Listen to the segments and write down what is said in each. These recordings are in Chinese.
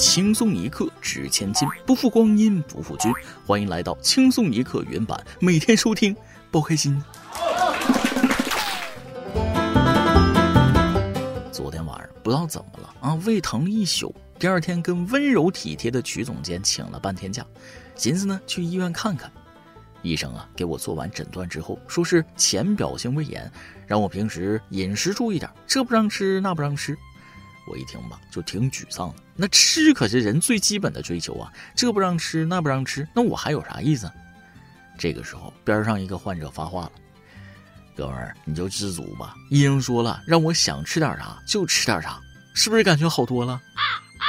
轻松一刻值千金，不负光阴不负君。欢迎来到轻松一刻原版，每天收听，包开心。昨天晚上不知道怎么了啊，胃疼了一宿。第二天跟温柔体贴的曲总监请了半天假，寻思呢去医院看看。医生啊给我做完诊断之后，说是浅表性胃炎，让我平时饮食注意点，这不让吃那不让吃。我一听吧，就挺沮丧的。那吃可是人最基本的追求啊，这不让吃那不让吃，那我还有啥意思？这个时候边上一个患者发话了：“哥们儿，你就知足吧。医生说了，让我想吃点啥就吃点啥，是不是感觉好多了？”啊 啊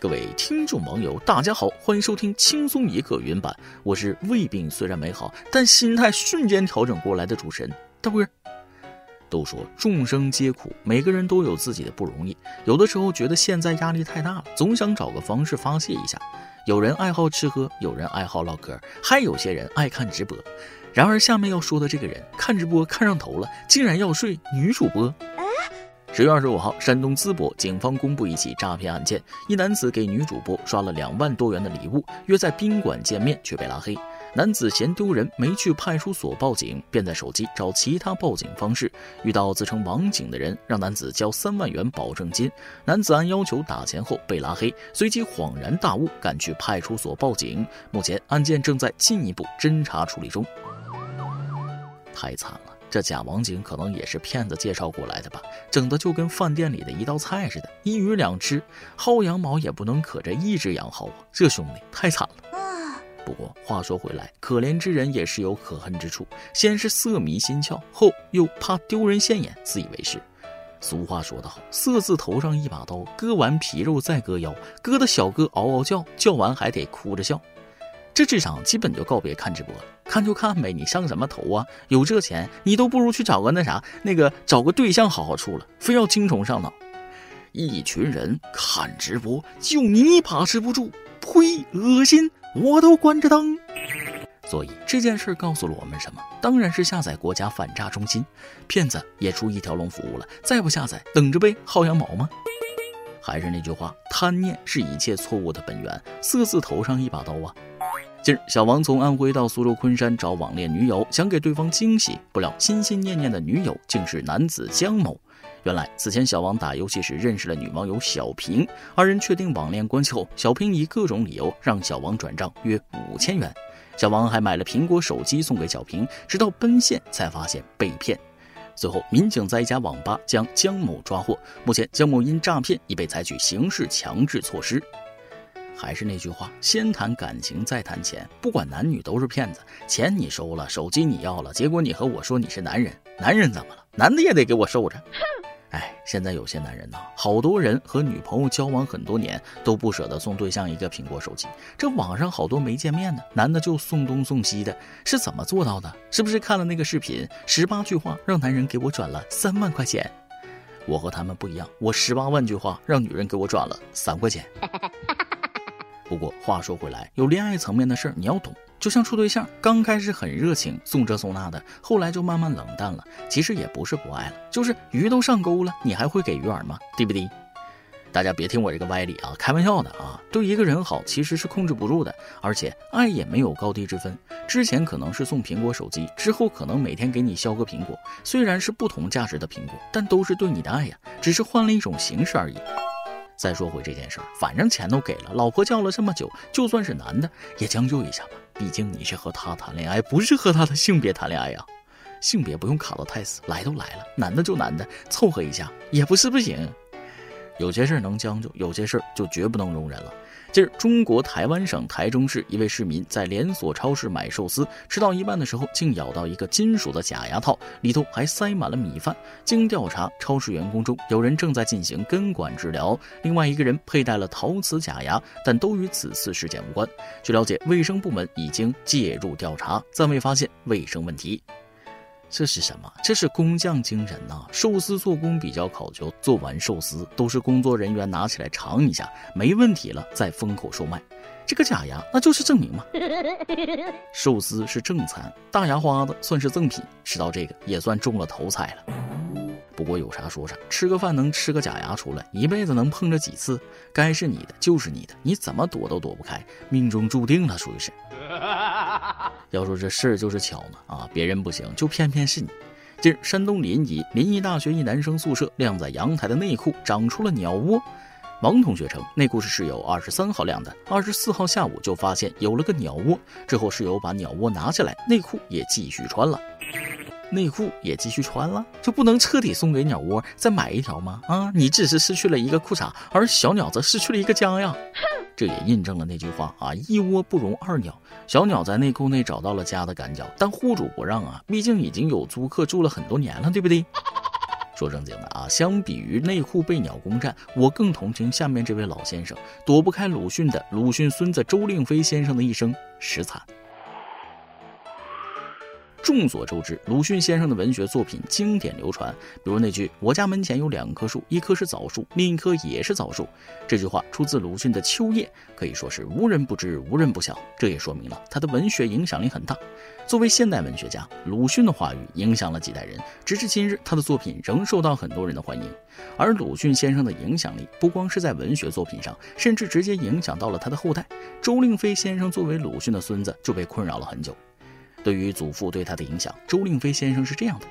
各位听众网友，大家好，欢迎收听轻松一刻云版，我是胃病虽然美好，但心态瞬间调整过来的主持人大不是。都说众生皆苦，每个人都有自己的不容易。有的时候觉得现在压力太大了，总想找个方式发泄一下。有人爱好吃喝，有人爱好唠嗑，还有些人爱看直播。然而下面要说的这个人，看直播看上头了，竟然要睡女主播。十月二十五号，山东淄博警方公布一起诈骗案件：一男子给女主播刷了两万多元的礼物，约在宾馆见面，却被拉黑。男子嫌丢人，没去派出所报警，便在手机找其他报警方式。遇到自称网警的人，让男子交三万元保证金。男子按要求打钱后被拉黑，随即恍然大悟，赶去派出所报警。目前案件正在进一步侦查处理中。太惨了。这假网警可能也是骗子介绍过来的吧，整的就跟饭店里的一道菜似的，一鱼两吃，薅羊毛也不能可着一只羊薅啊！这兄弟太惨了。不过话说回来，可怜之人也是有可恨之处，先是色迷心窍，后又怕丢人现眼，自以为是。俗话说得好，色字头上一把刀，割完皮肉再割腰，割的小哥嗷嗷叫，叫完还得哭着笑。这智商基本就告别看直播了，看就看呗，你上什么头啊？有这钱，你都不如去找个那啥，那个找个对象好好处了，非要精虫上脑。一群人看直播，就你把持不住，呸，恶心，我都关着灯。所以这件事告诉了我们什么？当然是下载国家反诈中心，骗子也出一条龙服务了，再不下载，等着呗，薅羊毛吗？还是那句话，贪念是一切错误的本源，色字头上一把刀啊。近日，小王从安徽到苏州昆山找网恋女友，想给对方惊喜，不料心心念念的女友竟是男子江某。原来此前小王打游戏时认识了女网友小平，二人确定网恋关系后，小平以各种理由让小王转账约五千元，小王还买了苹果手机送给小平，直到奔现才发现被骗。随后，民警在一家网吧将江某抓获，目前江某因诈骗已被采取刑事强制措施。还是那句话，先谈感情再谈钱，不管男女都是骗子。钱你收了，手机你要了，结果你和我说你是男人，男人怎么了？男的也得给我受着。哎，现在有些男人呐，好多人和女朋友交往很多年都不舍得送对象一个苹果手机。这网上好多没见面的男的就送东送西的，是怎么做到的？是不是看了那个视频，十八句话让男人给我转了三万块钱？我和他们不一样，我十八万句话让女人给我转了三块钱。不过话说回来，有恋爱层面的事儿你要懂，就像处对象，刚开始很热情，送这送那的，后来就慢慢冷淡了。其实也不是不爱了，就是鱼都上钩了，你还会给鱼饵吗？对不对？大家别听我这个歪理啊，开玩笑的啊。对一个人好其实是控制不住的，而且爱也没有高低之分。之前可能是送苹果手机，之后可能每天给你削个苹果，虽然是不同价值的苹果，但都是对你的爱呀，只是换了一种形式而已。再说回这件事儿，反正钱都给了，老婆叫了这么久，就算是男的也将就一下吧。毕竟你是和他谈恋爱，不是和他的性别谈恋爱呀。性别不用卡到太死，来都来了，男的就男的，凑合一下也不是不行。有些事儿能将就，有些事儿就绝不能容忍了。近日，中国台湾省台中市一位市民在连锁超市买寿司，吃到一半的时候，竟咬到一个金属的假牙套，里头还塞满了米饭。经调查，超市员工中有人正在进行根管治疗，另外一个人佩戴了陶瓷假牙，但都与此次事件无关。据了解，卫生部门已经介入调查，暂未发现卫生问题。这是什么？这是工匠精神呐！寿司做工比较考究，做完寿司都是工作人员拿起来尝一下，没问题了再封口售卖。这个假牙那就是证明嘛。寿司是正餐，大牙花子算是赠品，吃到这个也算中了头彩了。不过有啥说啥，吃个饭能吃个假牙出来，一辈子能碰着几次？该是你的就是你的，你怎么躲都躲不开，命中注定了，属于是。要说这事儿就是巧嘛啊，别人不行，就偏偏是你。近日，山东临沂临沂大学一男生宿舍晾在阳台的内裤长出了鸟窝。王同学称，内裤是室友二十三号晾的，二十四号下午就发现有了个鸟窝。之后室友把鸟窝拿下来，内裤也继续穿了。内裤也继续穿了，就不能彻底送给鸟窝再买一条吗？啊，你只是失去了一个裤衩，而小鸟则失去了一个家呀。这也印证了那句话啊，一窝不容二鸟。小鸟在内裤内找到了家的感觉，但户主不让啊，毕竟已经有租客住了很多年了，对不对？说正经的啊，相比于内裤被鸟攻占，我更同情下面这位老先生，躲不开鲁迅的鲁迅孙子周令飞先生的一生，实惨。众所周知，鲁迅先生的文学作品经典流传，比如那句“我家门前有两棵树，一棵是枣树，另一棵也是枣树”，这句话出自鲁迅的《秋夜》，可以说是无人不知，无人不晓。这也说明了他的文学影响力很大。作为现代文学家，鲁迅的话语影响了几代人，直至今日，他的作品仍受到很多人的欢迎。而鲁迅先生的影响力不光是在文学作品上，甚至直接影响到了他的后代。周令飞先生作为鲁迅的孙子，就被困扰了很久。对于祖父对他的影响，周令飞先生是这样的。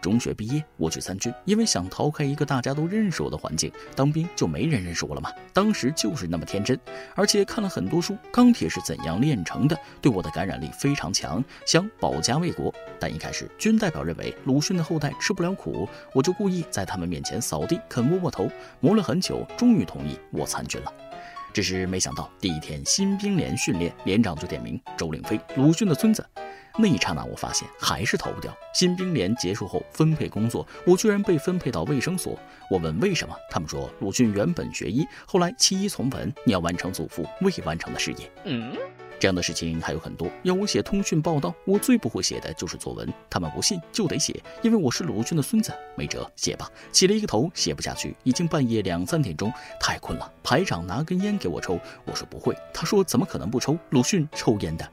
中学毕业，我去参军，因为想逃开一个大家都认识我的环境。当兵就没人认识我了吗？当时就是那么天真，而且看了很多书，《钢铁是怎样炼成的》对我的感染力非常强，想保家卫国。但一开始，军代表认为鲁迅的后代吃不了苦，我就故意在他们面前扫地，啃窝窝头，磨了很久，终于同意我参军了。只是没想到，第一天新兵连训练，连长就点名周令飞，鲁迅的孙子。那一刹那，我发现还是逃不掉。新兵连结束后分配工作，我居然被分配到卫生所。我问为什么，他们说鲁迅原本学医，后来弃医从文，你要完成祖父未完成的事业。嗯，这样的事情还有很多。要我写通讯报道，我最不会写的就是作文。他们不信就得写，因为我是鲁迅的孙子。没辙，写吧。起了一个头，写不下去。已经半夜两三点钟，太困了。排长拿根烟给我抽，我说不会。他说怎么可能不抽？鲁迅抽烟的。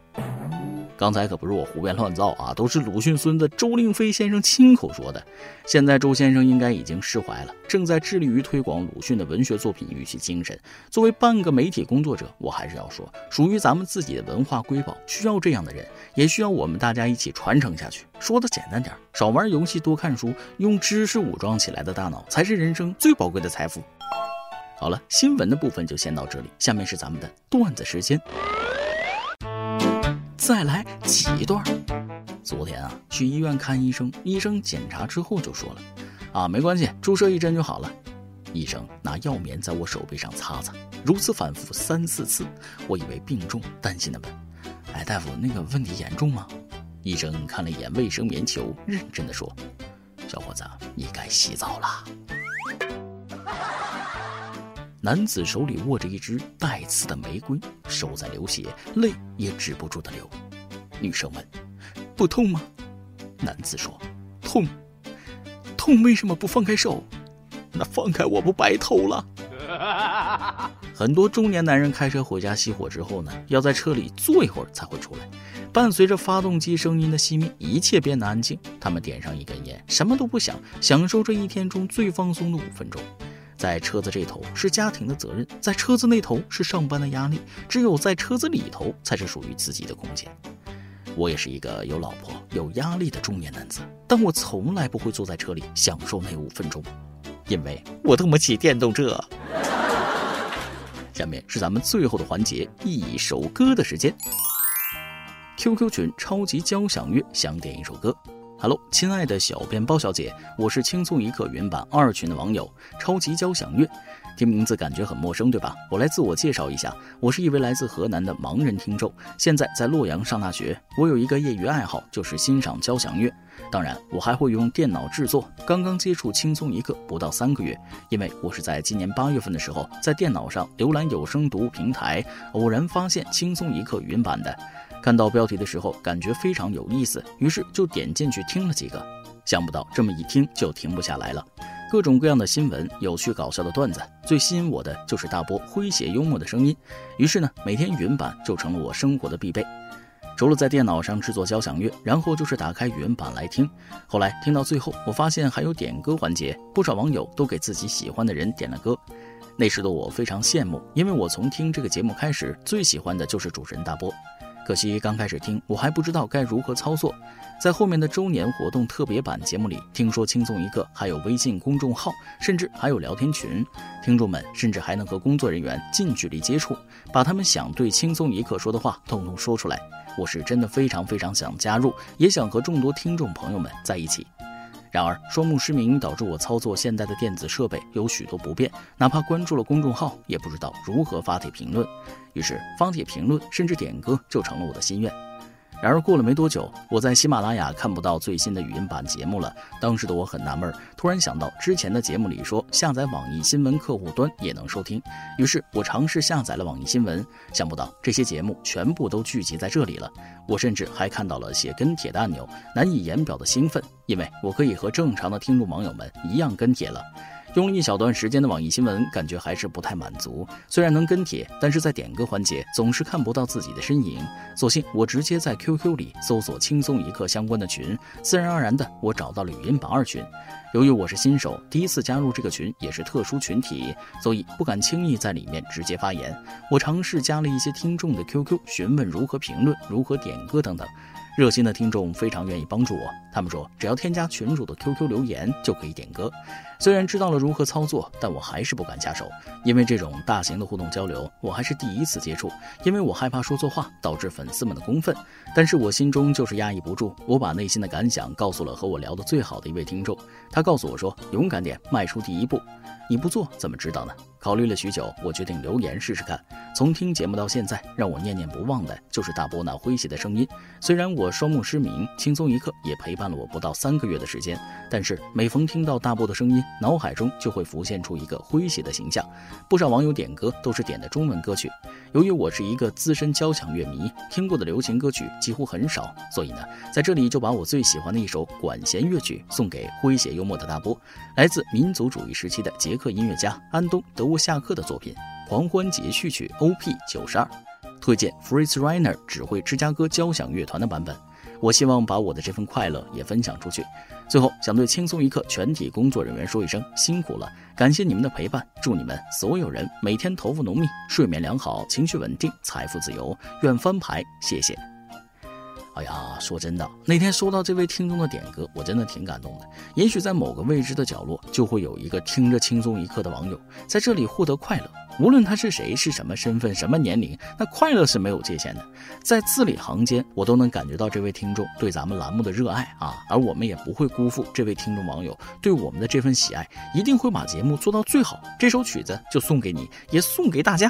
刚才可不是我胡编乱造啊，都是鲁迅孙子周令飞先生亲口说的。现在周先生应该已经释怀了，正在致力于推广鲁迅的文学作品与其精神。作为半个媒体工作者，我还是要说，属于咱们自己的文化瑰宝，需要这样的人，也需要我们大家一起传承下去。说的简单点，少玩游戏，多看书，用知识武装起来的大脑，才是人生最宝贵的财富。好了，新闻的部分就先到这里，下面是咱们的段子时间。再来几段。昨天啊，去医院看医生，医生检查之后就说了：“啊，没关系，注射一针就好了。”医生拿药棉在我手背上擦擦，如此反复三四次，我以为病重，担心的问：“哎，大夫，那个问题严重吗？”医生看了一眼卫生棉球，认真的说：“小伙子，你该洗澡了。”男子手里握着一只带刺的玫瑰，手在流血，泪也止不住的流。女生问：“不痛吗？”男子说：“痛。”痛为什么不放开手？那放开我不白偷了？很多中年男人开车回家熄火之后呢，要在车里坐一会儿才会出来。伴随着发动机声音的熄灭，一切变得安静。他们点上一根烟，什么都不想，享受这一天中最放松的五分钟。在车子这头是家庭的责任，在车子那头是上班的压力，只有在车子里头才是属于自己的空间。我也是一个有老婆、有压力的中年男子，但我从来不会坐在车里享受那五分钟，因为我蹬不起电动车。下面是咱们最后的环节，一首歌的时间。QQ 群超级交响乐，想点一首歌。Hello，亲爱的小编包小姐，我是轻松一刻原版二群的网友，超级交响乐，听名字感觉很陌生，对吧？我来自我介绍一下，我是一位来自河南的盲人听众，现在在洛阳上大学。我有一个业余爱好，就是欣赏交响乐，当然我还会用电脑制作。刚刚接触轻松一刻不到三个月，因为我是在今年八月份的时候，在电脑上浏览有声读物平台，偶然发现轻松一刻云版的。看到标题的时候，感觉非常有意思，于是就点进去听了几个。想不到这么一听就停不下来了，各种各样的新闻、有趣搞笑的段子，最吸引我的就是大波诙谐幽默的声音。于是呢，每天云版就成了我生活的必备。除了在电脑上制作交响乐，然后就是打开语音版来听。后来听到最后，我发现还有点歌环节，不少网友都给自己喜欢的人点了歌。那时的我非常羡慕，因为我从听这个节目开始，最喜欢的就是主持人大波。可惜刚开始听，我还不知道该如何操作。在后面的周年活动特别版节目里，听说轻松一刻还有微信公众号，甚至还有聊天群，听众们甚至还能和工作人员近距离接触，把他们想对轻松一刻说的话统统说出来。我是真的非常非常想加入，也想和众多听众朋友们在一起。然而，双目失明导致我操作现代的电子设备有许多不便，哪怕关注了公众号，也不知道如何发帖评论。于是，发帖评论甚至点歌就成了我的心愿。然而过了没多久，我在喜马拉雅看不到最新的语音版节目了。当时的我很纳闷，突然想到之前的节目里说下载网易新闻客户端也能收听，于是我尝试下载了网易新闻，想不到这些节目全部都聚集在这里了。我甚至还看到了写跟帖的按钮，难以言表的兴奋，因为我可以和正常的听众网友们一样跟帖了。用了一小段时间的网易新闻，感觉还是不太满足。虽然能跟帖，但是在点歌环节总是看不到自己的身影。索性我直接在 QQ 里搜索“轻松一刻”相关的群，自然而然的我找到了语音版二群。由于我是新手，第一次加入这个群也是特殊群体，所以不敢轻易在里面直接发言。我尝试加了一些听众的 QQ，询问如何评论、如何点歌等等。热心的听众非常愿意帮助我，他们说只要添加群主的 QQ 留言就可以点歌。虽然知道了如何操作，但我还是不敢下手，因为这种大型的互动交流我还是第一次接触，因为我害怕说错话导致粉丝们的公愤。但是我心中就是压抑不住，我把内心的感想告诉了和我聊得最好的一位听众，他告诉我说：“勇敢点，迈出第一步。”你不做怎么知道呢？考虑了许久，我决定留言试试看。从听节目到现在，让我念念不忘的就是大波那诙谐的声音。虽然我双目失明，轻松一刻也陪伴了我不到三个月的时间，但是每逢听到大波的声音，脑海中就会浮现出一个诙谐的形象。不少网友点歌都是点的中文歌曲。由于我是一个资深交响乐迷，听过的流行歌曲几乎很少，所以呢，在这里就把我最喜欢的一首管弦乐曲送给诙谐幽默的大波，来自民族主义时期的捷克音乐家安东·德沃夏克的作品《狂欢节序曲 O.P. 九十二》，推荐 Fritz Reiner 指挥芝加哥交响乐团的版本。我希望把我的这份快乐也分享出去。最后，想对轻松一刻全体工作人员说一声辛苦了，感谢你们的陪伴，祝你们所有人每天头发浓密，睡眠良好，情绪稳定，财富自由，愿翻牌，谢谢。哎呀，说真的，那天收到这位听众的点歌，我真的挺感动的。也许在某个未知的角落，就会有一个听着轻松一刻的网友，在这里获得快乐。无论他是谁，是什么身份，什么年龄，那快乐是没有界限的。在字里行间，我都能感觉到这位听众对咱们栏目的热爱啊！而我们也不会辜负这位听众网友对我们的这份喜爱，一定会把节目做到最好。这首曲子就送给你，也送给大家。